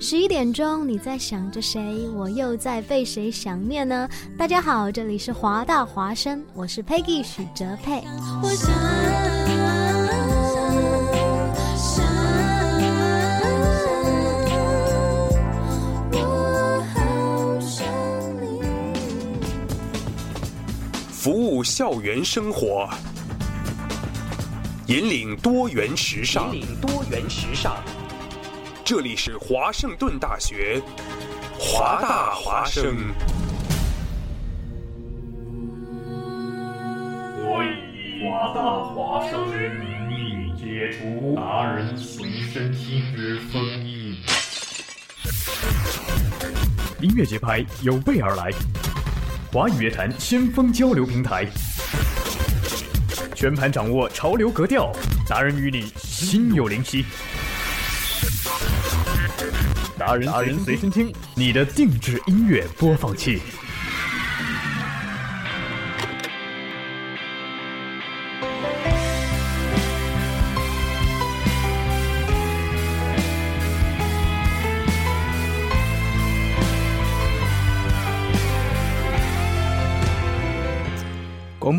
十一点钟，你在想着谁？我又在被谁想念呢？大家好，这里是华大华生，我是 Peggy 许哲佩。我想服务校园生活，引领多元时尚。引领多元时尚。这里是华盛顿大学，华大华声。我以华大华生之名义解除达人随身听之封印。音乐节拍有备而来，华语乐坛先锋交流平台，全盘掌握潮流格调，达人与你心有灵犀。达人随身听，你的定制音乐播放器。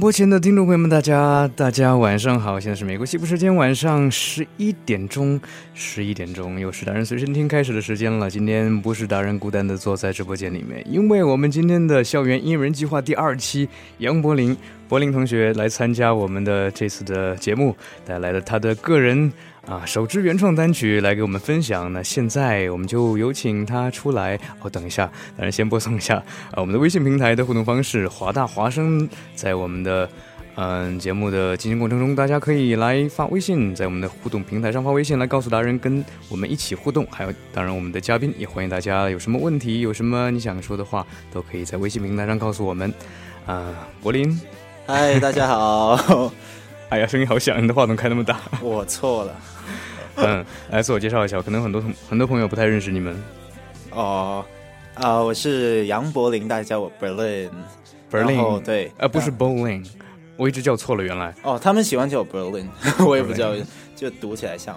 播前的听众朋友们，大家大家晚上好！现在是美国西部时间晚上十一点钟，十一点钟又是达人随身听开始的时间了。今天不是达人孤单的坐在直播间里面，因为我们今天的校园音乐人计划第二期，杨柏林柏林同学来参加我们的这次的节目，带来了他的个人。啊，首支原创单曲来给我们分享。那现在我们就有请他出来。哦，等一下，当然先播送一下啊。我们的微信平台的互动方式，华大华生在我们的嗯节目的进行过程中，大家可以来发微信，在我们的互动平台上发微信来告诉达人跟我们一起互动。还有，当然我们的嘉宾也欢迎大家有什么问题、有什么你想说的话，都可以在微信平台上告诉我们。啊，柏林，嗨，大家好。哎呀，声音好响，你的话筒开那么大，我错了。嗯，来自我介绍一下，可能很多很多朋友不太认识你们。哦，啊，我是杨柏林，大家叫我 Berlin，Berlin 对，啊不是 Berlin，我一直叫错了，原来。哦，他们喜欢叫我 Berlin，我也不知道，就读起来像。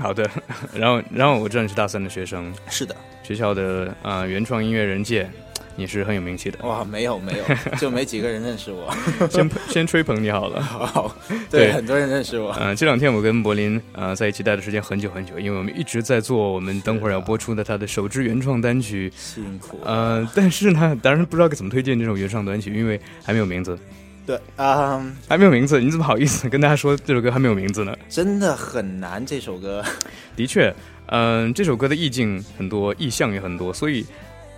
好的，然后然后我知道你是大三的学生，是的，学校的啊原创音乐人界，你是很有名气的哇！没有没有，就没几个人认识我。先 先吹捧你好了，好对，很多人认识我。嗯，这两天我跟柏林啊在一起待的时间很久很久，因为我们一直在做我们等会儿要播出的他的首支原创单曲。辛苦。嗯，但是呢，当然不知道该怎么推荐这首原创单曲，因为还没有名字。对啊，还没有名字，你怎么好意思跟大家说这首歌还没有名字呢？真的很难，这首歌。的确，嗯，这首歌的意境很多，意象也很多，所以。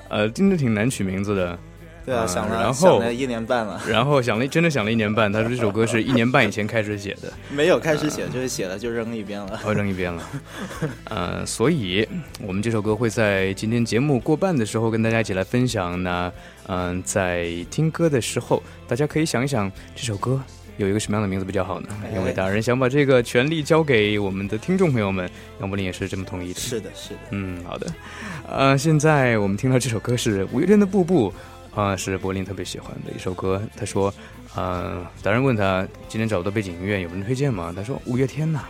呃，真的挺难取名字的。对啊，想了想了一年半了。然后想了，真的想了一年半。他说这首歌是一年半以前开始写的，没有开始写就是写了就扔一边了，扔一边了。呃，所以我们这首歌会在今天节目过半的时候跟大家一起来分享。那嗯，在听歌的时候，大家可以想一想这首歌。有一个什么样的名字比较好呢？因为达人想把这个权利交给我们的听众朋友们，杨柏林也是这么同意的。是的，是的。嗯，好的。呃，现在我们听到这首歌是五月天的《步步》，啊，是柏林特别喜欢的一首歌。他说，嗯，达人问他今天找不到背景音乐，有人推荐吗？他说，五月天呐。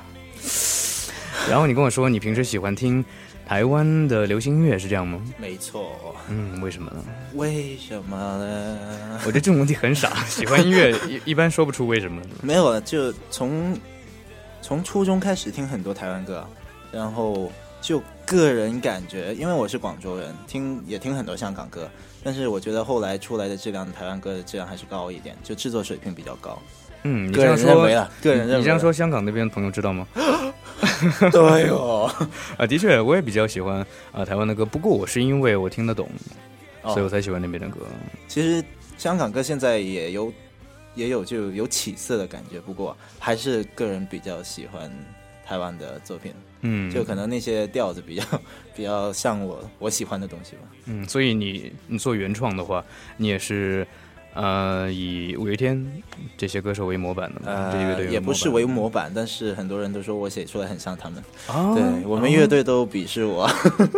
然后你跟我说，你平时喜欢听台湾的流行音乐，是这样吗？没错。嗯，为什么呢？为什么呢？我觉得这个问题很傻。喜欢音乐 一一般说不出为什么。没有啊，就从从初中开始听很多台湾歌，然后就个人感觉，因为我是广州人，听也听很多香港歌，但是我觉得后来出来的质量，台湾歌的质量还是高一点，就制作水平比较高。嗯，个人认为。对，你这样说，香港那边朋友知道吗？对哦，啊，的确，我也比较喜欢啊台湾的歌。不过我是因为我听得懂，所以我才喜欢那边的歌。其实香港歌现在也有，也有就有起色的感觉。不过还是个人比较喜欢台湾的作品。嗯，就可能那些调子比较比较像我我喜欢的东西吧。嗯，所以你你做原创的话，你也是。呃，以五月天这些歌手为模板的嘛，乐队也不是为模板，但是很多人都说我写出来很像他们。哦、对我们乐队都鄙视我。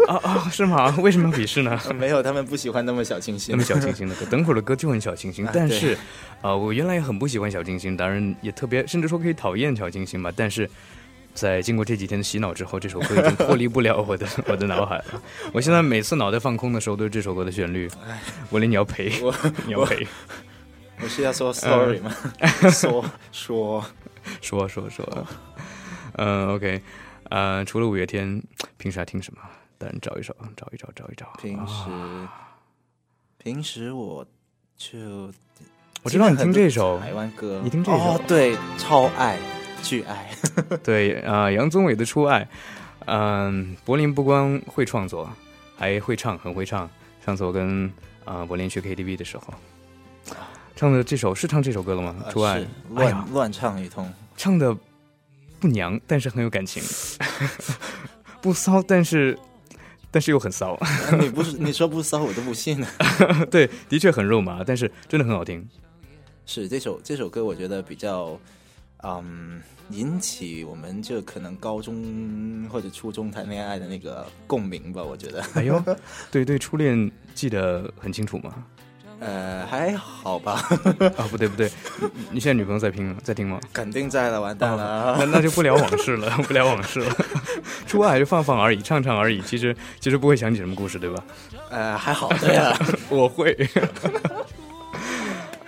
哦哦，是吗？为什么要鄙视呢？没有，他们不喜欢那么小清新，那么小清新的歌。等会儿的歌就很小清新，但是，啊，我原来也很不喜欢小清新，当然也特别，甚至说可以讨厌小清新吧，但是。在经过这几天的洗脑之后，这首歌已经脱离不了我的我的脑海了。我现在每次脑袋放空的时候，都是这首歌的旋律。我连你要陪，你要陪。我是要说 sorry 吗？说说说说说。嗯，OK，嗯，除了五月天，平时还听什么？等找一首，找一找，找一找。平时，平时我就我知道你听这首台湾歌，你听这首，对，超爱。巨爱 对啊，杨宗纬的初爱，嗯，柏林不光会创作，还会唱，很会唱。上次我跟啊柏林去 KTV 的时候，唱的这首是唱这首歌了吗？初爱乱乱唱一通，唱的不娘，但是很有感情，不骚，但是但是又很骚。你不是你说不骚我都不信呢。对，的确很肉麻，但是真的很好听。是这首这首歌，我觉得比较。嗯，引起我们这可能高中或者初中谈恋爱的那个共鸣吧，我觉得。哎呦，对 对，初恋记得很清楚吗？呃，还好吧。啊，不对不对，你现在女朋友在听在听吗？肯定在了，完蛋了，那就不聊往事了，不聊往事了，初二还是放放而已，唱唱而已，其实其实不会想起什么故事，对吧？呃，还好呀，我会。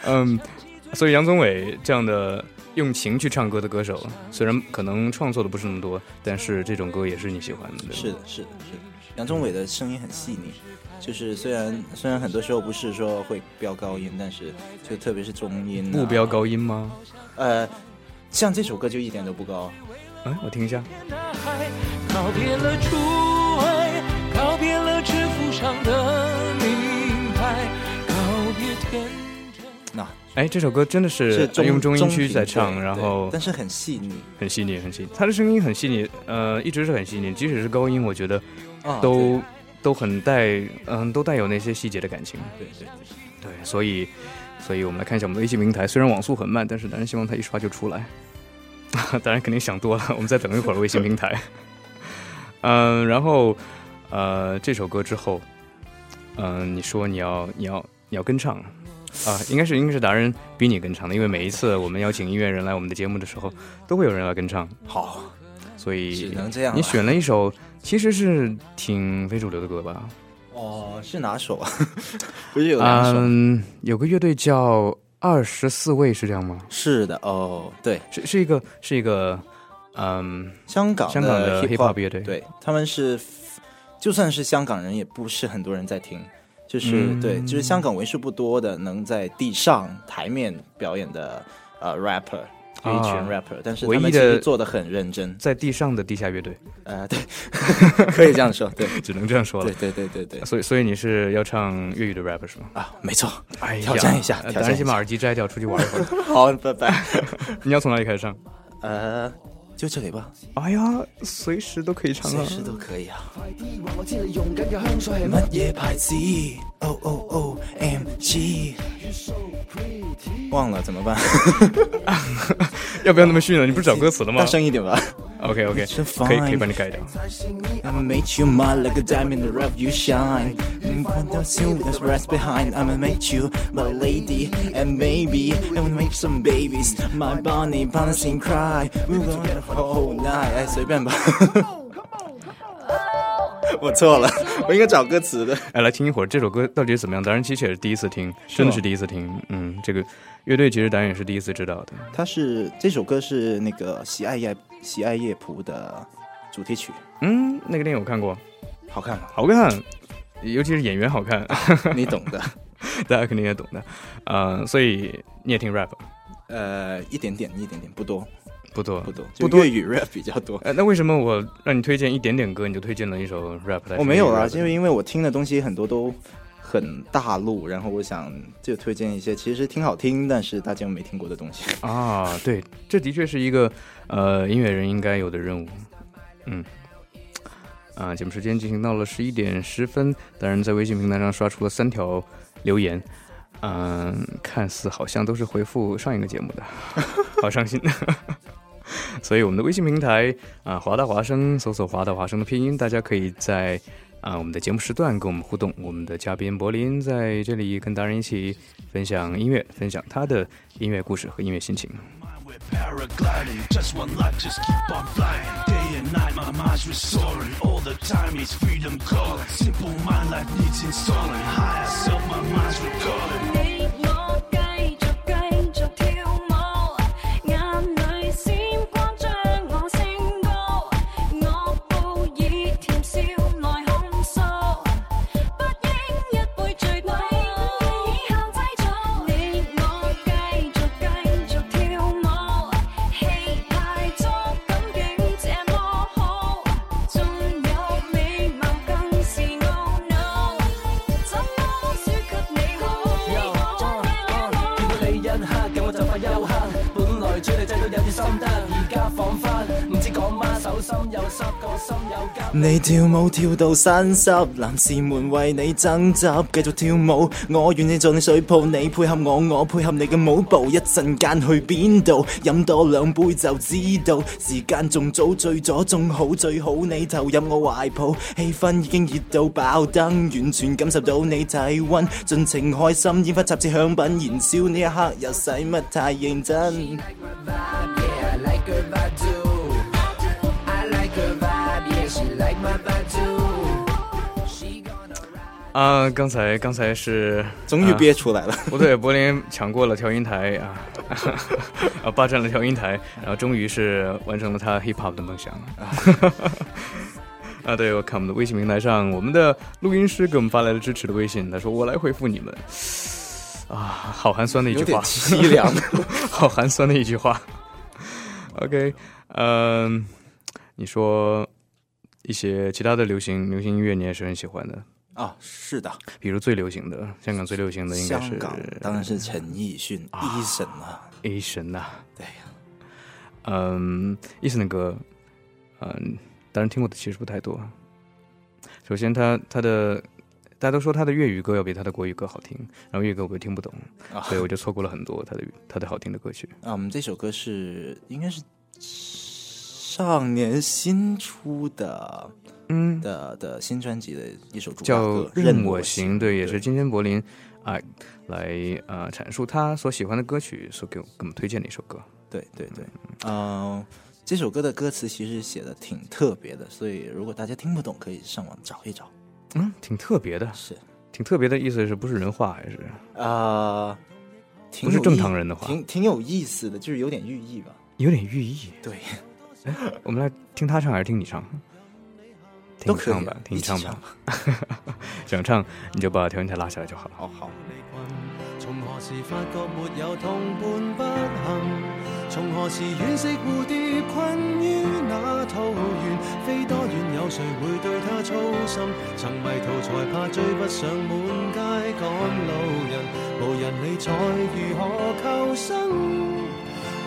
嗯，所以杨宗纬这样的。用情去唱歌的歌手，虽然可能创作的不是那么多，但是这种歌也是你喜欢的。是的，是的，是的。杨宗纬的声音很细腻，就是虽然虽然很多时候不是说会飙高音，但是就特别是中音。不飙高音吗？呃，像这首歌就一点都不高。嗯，我听一下。告告别别了了哎，这首歌真的是用中音区在唱，然后但是很细腻，很细腻，很细腻。他的声音很细腻，呃，一直是很细腻，即使是高音，我觉得都都很带，嗯，都带有那些细节的感情。对对对，所以，所以我们来看一下我们的微信平台，虽然网速很慢，但是当然希望它一刷就出来。当然，肯定想多了，我们再等一会儿微信平台。嗯，然后，呃，这首歌之后，嗯，你说你要，你要，你要跟唱。啊，应该是应该是达人比你更唱的，因为每一次我们邀请音乐人来我们的节目的时候，都会有人来跟唱。好，所以只能这样。你选了一首，其实是挺非主流的歌吧？哦，是哪首？不是有嗯，有个乐队叫二十四位，是这样吗？是的，哦，对，是是一个是一个，嗯，香港香港的 hiphop 乐队，对他们是，就算是香港人，也不是很多人在听。就是对，就是香港为数不多的能在地上台面表演的呃 rapper，一群 rapper，但是他们其实做的很认真，在地上的地下乐队，呃，对，可以这样说，对，只能这样说了，对对对对，所以所以你是要唱粤语的 rap 是吗？啊，没错，哎挑战一下，一下，先把耳机摘掉，出去玩一会儿，好，拜拜，你要从哪里开始唱？呃。就这里吧。哎呀，随时都可以唱啊，随时都可以啊。忘了怎么办？要不要那么逊了？你不是找歌词了吗？大声一点吧。？OK OK， It's 可以可以 fine 帮你改掉。 I'ma make you mine like a diamond, the rap you shine. And when those you that's rest behind, I'ma make you my lady, and maybe I'ma make some babies. My bunny bouncing cry, we're gonna whole night. 哎，随便吧。 我错了，我应该找歌词的。哎，来听一会儿这首歌到底是怎么样？当然其实也是第一次听，真的是第一次听。嗯，这个乐队其实导演也是第一次知道的。他是这首歌是那个《喜爱夜喜爱夜蒲》的主题曲。嗯，那个电影我看过，好看，好看，尤其是演员好看，你懂的，大家肯定也懂的。啊，所以你也听 rap？呃，一点点，一点点，不多。不多不多，不粤语 rap 比较多。哎，那为什么我让你推荐一点点歌，你就推荐了一首 rap 的？我没有啊，就因为我听的东西很多都很大陆，然后我想就推荐一些其实挺好听，但是大家没听过的东西 啊。对，这的确是一个呃音乐人应该有的任务。嗯，啊，节目时间进行到了十一点十分，当然在微信平台上刷出了三条留言。嗯，看似好像都是回复上一个节目的，好伤心。所以我们的微信平台啊，华大华生搜索华大华生的拼音，大家可以在啊我们的节目时段跟我们互动。我们的嘉宾柏林在这里跟达人一起分享音乐，分享他的音乐故事和音乐心情。At night, my mind's restoring. All the time is freedom calling. Simple mind life needs installing. Higher self, my mind's recalling. 你跳舞跳到生湿，男士们为你争执，继续跳舞。我愿意做你水泡，你配合我，我配合你嘅舞步。一阵间去边度？饮多两杯就知道。时间仲早，醉咗仲好，最好你投入我怀抱。气氛已经热到爆灯，完全感受到你体温，尽情开心，烟花插至响品，燃烧呢一刻又使乜太认真？啊，刚才刚才是终于憋出来了。不对，柏林抢过了调音台啊，啊，霸占了调音台，然后终于是完成了他 hip hop 的梦想。啊，对，我看我们的微信平台上，我们的录音师给我们发来了支持的微信，他说我来回复你们。啊，好寒酸的一句话，凄凉，好寒酸的一句话。OK，呃，你说一些其他的流行流行音乐，你也是很喜欢的。啊，是的，比如最流行的香港最流行的应该是，当然是陈奕迅，o 神啊，a 神呐，对呀，嗯，o 神的歌，嗯，当然听过的其实不太多。首先，他他的，大家都说他的粤语歌要比他的国语歌好听，然后粤语歌我又听不懂，所以我就错过了很多他的他的好听的歌曲。啊，我们这首歌是应该是。上年新出的，嗯的的新专辑的一首歌叫《任我行》，对，也是金天柏林啊来呃阐述他所喜欢的歌曲，所给我给我们推荐的一首歌。对对对，嗯，这首歌的歌词其实写的挺特别的，所以如果大家听不懂，可以上网找一找。嗯，挺特别的，是挺特别的意思，是不是人话还是啊？不是正常人的话，挺挺有意思的，就是有点寓意吧，有点寓意，对。我们来听他唱还是听你唱都可唱吧听你唱吧 想唱你就把调音台拉下来就好了好好从何时发觉没有同伴不行从何时惋惜蝴蝶困于那桃源飞多远有谁会对他操心曾迷途才怕追不上满街赶路人无人理睬如何求生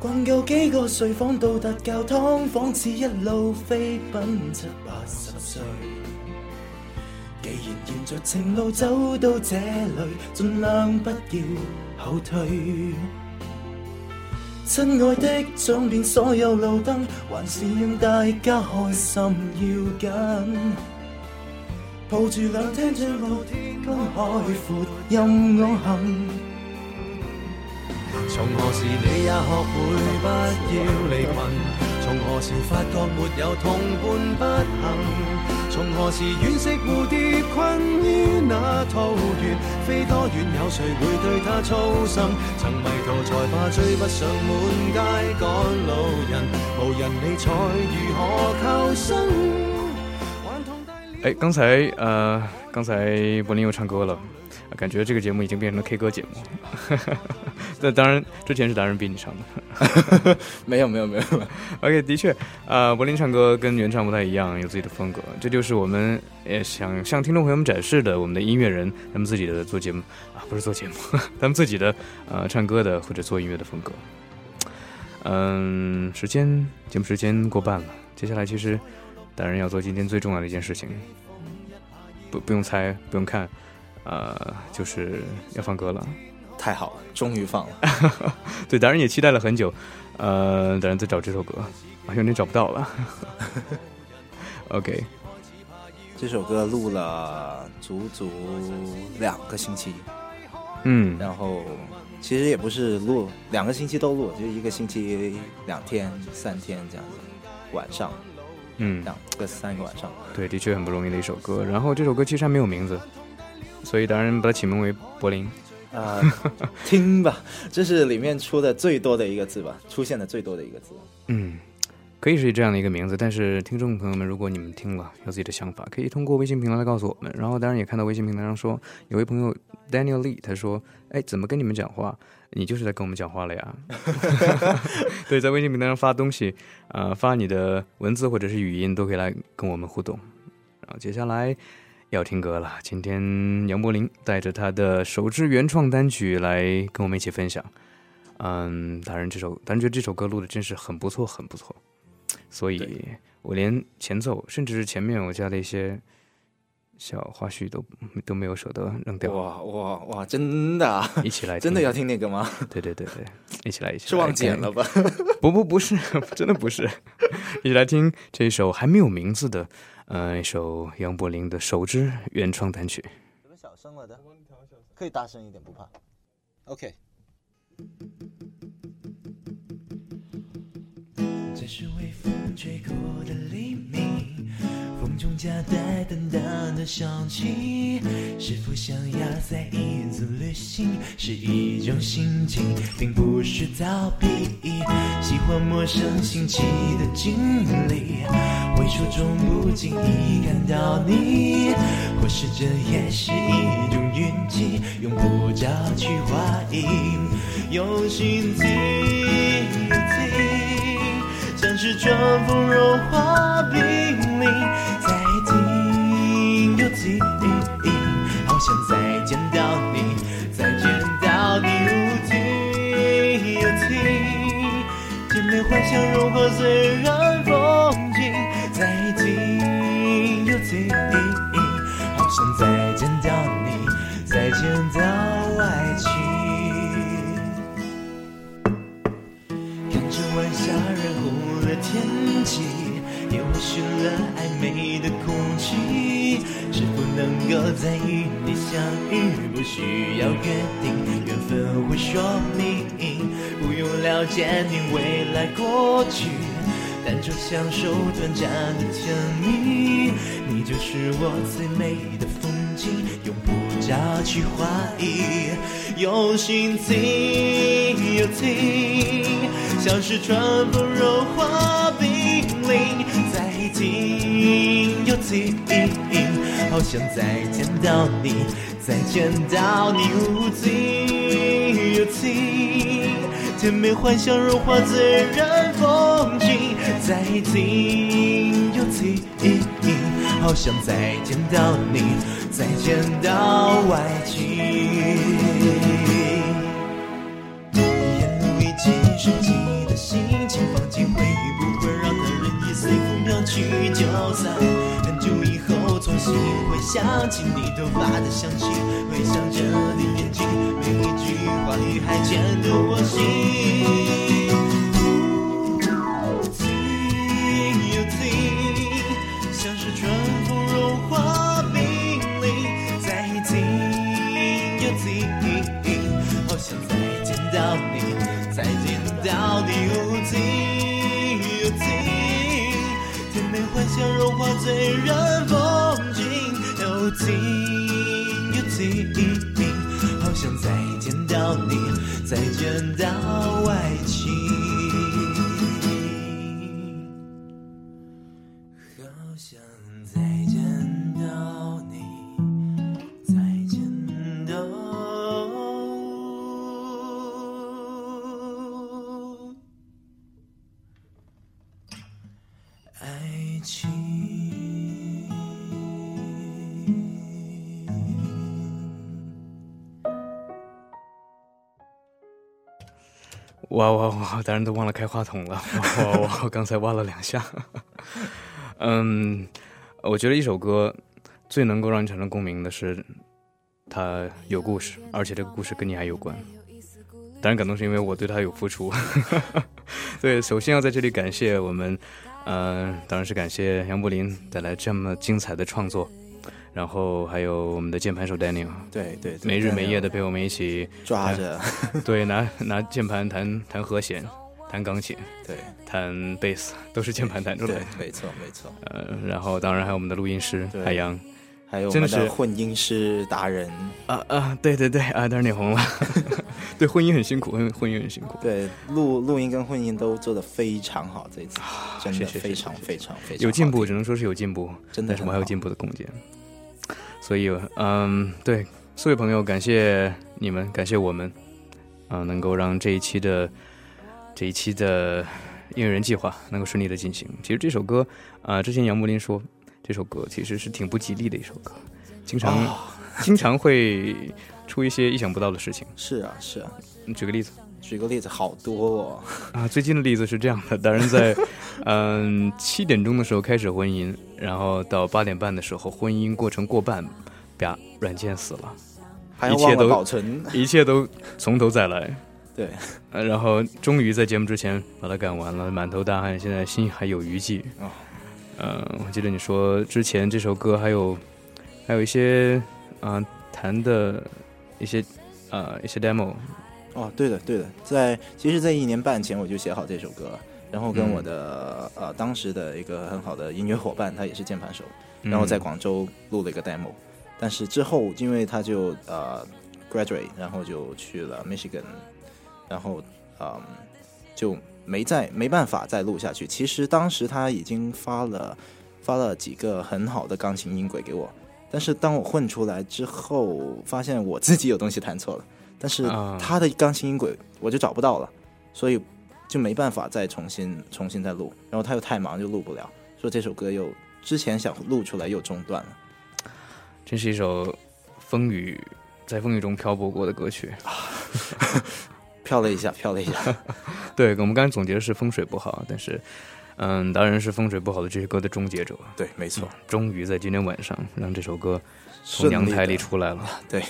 逛够几个睡房，到达教堂，仿似一路飞奔七八十岁。既然沿着情路走到这里，尽量不要后退。亲爱的，转遍所有路灯，还是让大家开心要紧。抱住两肩，天路天空海阔，任我行。从何时你也学会不要离群从何时发觉没有同伴不行从何时婉惜蝴蝶困于那桃源飞多远有谁会对它操心曾迷途才怕追不上满街赶路人无人理睬如何求生顽童大了诶刚才呃刚才伯娘又唱歌了感觉这个节目已经变成了 K 歌节目。那当然，之前是达人逼你唱的。没有没有没有。OK，的确，啊，柏林唱歌跟原唱不太一样，有自己的风格。这就是我们也想向听众朋友们展示的，我们的音乐人他们自己的做节目啊，不是做节目，他们自己的呃唱歌的或者做音乐的风格。嗯，时间节目时间过半了，接下来其实达人要做今天最重要的一件事情。不不用猜，不用看。呃，就是要放歌了，太好了，终于放了。对，当然也期待了很久，呃，当然在找这首歌，啊，有点找不到了。OK，这首歌录了足足两个星期，嗯，然后其实也不是录两个星期都录，就一个星期两天、三天这样子，晚上，嗯，两个三个晚上。对，的确很不容易的一首歌。然后这首歌其实还没有名字。所以当然把它起名为柏林，啊，听吧，这是里面出的最多的一个字吧，出现的最多的一个字。嗯，可以是这样的一个名字。但是听众朋友们，如果你们听了有自己的想法，可以通过微信平台来告诉我们。然后当然也看到微信平台上说有位朋友 Daniel Lee，他说：“哎，怎么跟你们讲话？你就是在跟我们讲话了呀。”对，在微信平台上发东西，呃，发你的文字或者是语音都可以来跟我们互动。然后接下来。要听歌了，今天杨柏林带着他的首支原创单曲来跟我们一起分享。嗯，达人这首觉得这首歌录的真是很不错，很不错。所以我连前奏，甚至是前面我加的一些小花絮都都没有舍得扔掉。哇哇哇！真的，一起来，真的要听那个吗？对对对对，一起来一起。是忘剪了吧？不不不是，真的不是。一起来听这首还没有名字的。嗯，一首杨柏林的首支原创单曲。怎么小声了的？可以大声一点，不怕。OK。这是微风吹过的黎明，风中夹带淡淡的香气。是否想要再一次旅行，是一种心情，并不是逃避。喜欢陌生新奇的经历，微途中不经意看到你。或许这也是一种运气，用不着去怀疑，用心听。春风融化冰凌，在听又听，好想再见到你，再见到你，又听又听，甜美幻想融化醉然风景，在听又听，好想再见到你，再见到。寻了暧昧的空气，是否能够再与你相遇？不需要约定，缘分会说明。不用了解你未来过去，单纯享受短暂的甜蜜。你就是我最美的风景，永不着去怀疑。用心听，又听，像是春风融化冰凌。有情，有好想再见到你，再见到你。无尽，有情，甜美幻想融化自然风景。再听，有情，好想再见到你，再见到爱情。沿路一起深情。很久以后，重新回想起你头发的香气，回想着你眼睛，每一句话语还牵动我心。融化醉人风景，又听又甜蜜，好想再见到你，再见到爱。哇哇哇！当然都忘了开话筒了，我我刚才哇了两下。嗯，我觉得一首歌最能够让你产生共鸣的是它有故事，而且这个故事跟你还有关。当然感动是因为我对他有付出。对，首先要在这里感谢我们，嗯，当然是感谢杨柏林带来这么精彩的创作。然后还有我们的键盘手 Daniel，对对，没日没夜的陪我们一起抓着，对，拿拿键盘弹弹和弦，弹钢琴，对，弹贝斯都是键盘弹出来的，没错没错。呃，然后当然还有我们的录音师海洋，还有我真的是混音师达人啊啊，对对对啊，当然脸红了，对混音很辛苦，混音很辛苦。对录录音跟混音都做的非常好，这次真的非常非常非常有进步，只能说是有进步，真的我们还有进步的空间。所以，嗯，对，四位朋友，感谢你们，感谢我们，啊，能够让这一期的这一期的音乐人计划能够顺利的进行。其实这首歌，啊，之前杨木林说这首歌其实是挺不吉利的一首歌，经常经常会出一些意想不到的事情。是啊，是啊。你举个例子？举个例子，好多哦。啊，最近的例子是这样的，当然在，嗯，七点钟的时候开始混音。然后到八点半的时候，婚姻过程过半，啪，软件死了，一切都 一切都从头再来。对，然后终于在节目之前把它赶完了，满头大汗，现在心还有余悸。哦，嗯，我记得你说之前这首歌还有还有一些啊弹的一些啊一些 demo。哦，对的，对的，在其实，在一年半前我就写好这首歌了。然后跟我的呃，当时的一个很好的音乐伙伴，他也是键盘手，然后在广州录了一个 demo。但是之后，因为他就呃 graduate，然后就去了 Michigan，然后嗯就没再没办法再录下去。其实当时他已经发了发了几个很好的钢琴音轨给我，但是当我混出来之后，发现我自己有东西弹错了，但是他的钢琴音轨我就找不到了，所以。就没办法再重新、重新再录，然后他又太忙，就录不了，说这首歌又之前想录出来又中断了。真是一首风雨在风雨中漂泊过的歌曲啊，飘了一下，飘了一下。对我们刚才总结的是风水不好，但是，嗯，当然是风水不好的这些歌的终结者。对，没错，终于在今天晚上让这首歌从娘胎里出来了。对，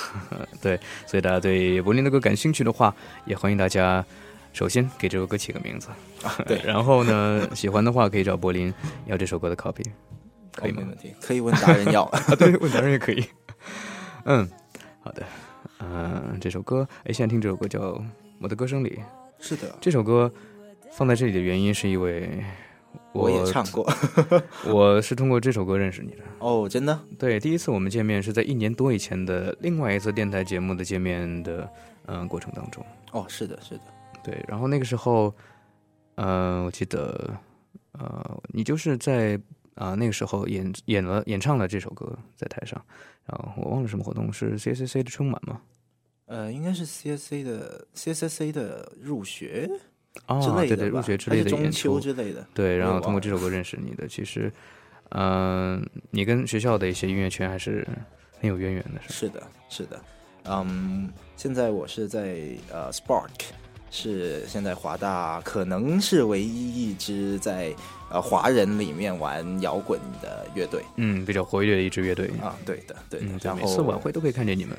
对，所以大家对柏林的歌感兴趣的话，也欢迎大家。首先给这首歌起个名字，对。然后呢，喜欢的话可以找柏林要这首歌的 copy，可以没问题，可以问达人要，对，问达人也可以。嗯，好的，嗯，这首歌，哎，现在听这首歌叫《我的歌声里》，是的。这首歌放在这里的原因是因为，我也唱过，我是通过这首歌认识你的。哦，真的？对，第一次我们见面是在一年多以前的另外一次电台节目的见面的，嗯，过程当中。哦，是的，是的。对，然后那个时候，呃，我记得，呃，你就是在啊那个时候演演了演唱了这首歌在台上，然后我忘了什么活动是 CSC 的春晚吗？呃，应该是 CSC 的 CSC 的入学，哦，对对，入学之类的中秋之类的，对，然后通过这首歌认识你的，其实，嗯，你跟学校的一些音乐圈还是很有渊源的，是是的，是的，嗯，现在我是在呃 Spark。是现在华大可能是唯一一支在呃华人里面玩摇滚的乐队，嗯，比较活跃的一支乐队啊，对的，对的。然后每次晚会都可以看见你们，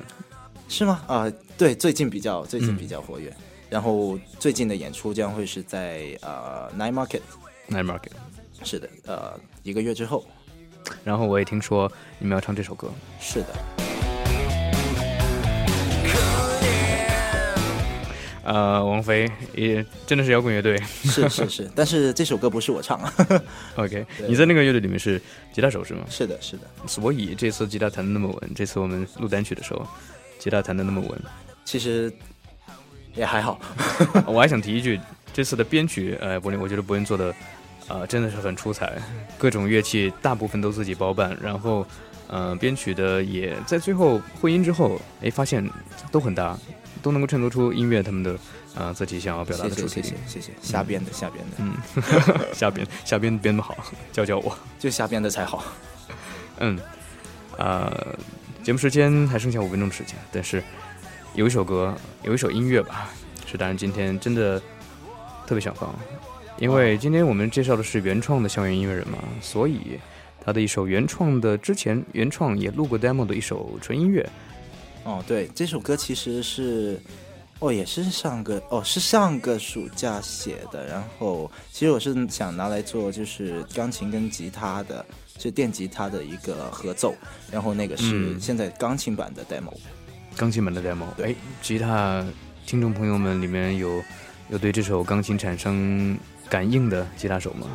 是吗？啊，对，最近比较最近比较活跃。然后最近的演出将会是在呃 Nine Market Nine Market 是的，呃一个月之后。然后我也听说你们要唱这首歌，是的。呃，王菲也真的是摇滚乐队，是是是，但是这首歌不是我唱啊。OK，你在那个乐队里面是吉他手是吗？是的，是的。所以这次吉他弹得那么稳，这次我们录单曲的时候，吉他弹得那么稳，其实也还好。我还想提一句，这次的编曲，呃，柏林，我觉得柏林做的，呃，真的是很出彩，各种乐器大部分都自己包办，然后，呃，编曲的也在最后混音之后，哎，发现都很搭。都能够衬托出音乐他们的，啊，自己想要表达的主题。谢谢谢谢。瞎编的瞎编的，嗯，瞎 编瞎编编不好，教教我，就瞎编的才好。嗯，呃，节目时间还剩下五分钟的时间，但是有一首歌，有一首音乐吧，是，但是今天真的特别想放，因为今天我们介绍的是原创的校园音乐人嘛，所以他的一首原创的，之前原创也录过 demo 的一首纯音乐。哦，对，这首歌其实是，哦，也是上个，哦，是上个暑假写的。然后，其实我是想拿来做就是钢琴跟吉他的，就电吉他的一个合奏。然后那个是现在钢琴版的 demo。钢琴版的 demo。对，吉他听众朋友们，里面有有对这首钢琴产生。感应的吉他手吗？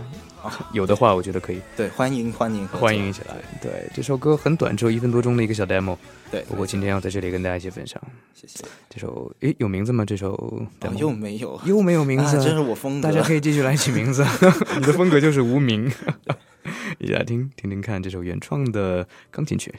有的话，我觉得可以。对，欢迎欢迎欢迎一起来。对，这首歌很短，只有一分多钟的一个小 demo。对，不过今天要在这里跟大家一起分享。谢谢这首，诶，有名字吗？这首又没有，又没有名字，这是我风格。大家可以继续来起名字，你的风格就是无名。一起来听听听看这首原创的钢琴曲。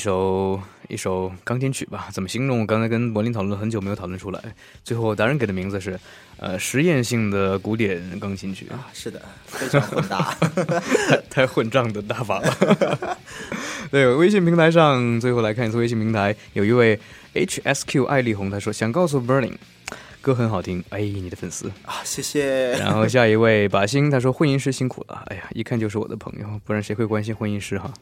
一首一首钢琴曲吧，怎么形容？我刚才跟柏林讨论很久，没有讨论出来。最后达人给的名字是，呃，实验性的古典钢琴曲啊。是的，非常混搭，太混账的打法了。对，微信平台上最后来看一次微信平台，有一位 H S Q 艾丽红，他说想告诉 Berlin 歌很好听。哎，你的粉丝啊，谢谢。然后下一位 把心，他说混音师辛苦了。哎呀，一看就是我的朋友，不然谁会关心混音师哈？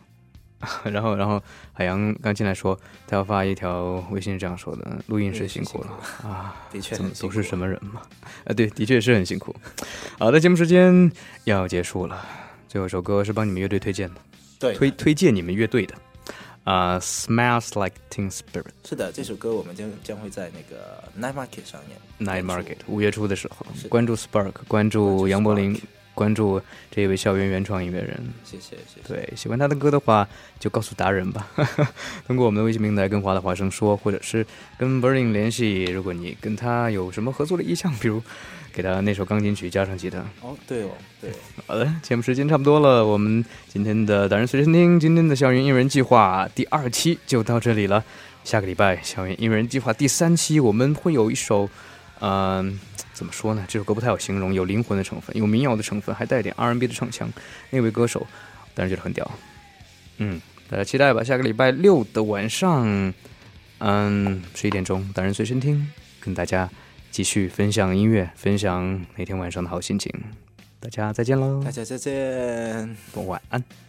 然后，然后海洋刚进来说，他要发一条微信，这样说的：“录音师辛苦了啊，的确都是什么人嘛？呃，对，的确是很辛苦。”好的，节目时间要结束了，最后一首歌是帮你们乐队推荐的，对，推推荐你们乐队的，啊，Smells Like Teen Spirit，是的，这首歌我们将将会在那个 Night Market 上演，Night Market 五月初的时候，关注 Spark，关注杨柏林。关注这位校园原创音乐人，谢谢谢谢。对，喜欢他的歌的话，就告诉达人吧。通过我们的微信平台跟华的华生说，或者是跟 Berlin 联系。如果你跟他有什么合作的意向，比如给他那首钢琴曲加上吉他。哦，对哦，对。好的，节目时间差不多了，我们今天的达人随身听，今天的校园音乐人计划第二期就到这里了。下个礼拜校园音乐人计划第三期，我们会有一首，嗯。怎么说呢？这首歌不太好形容，有灵魂的成分，有民谣的成分，还带点 R N B 的唱腔。那位歌手，当然觉得很屌。嗯，大家期待吧。下个礼拜六的晚上，嗯，十一点钟，当人随身听，跟大家继续分享音乐，分享那天晚上的好心情。大家再见喽！大家再见，晚安。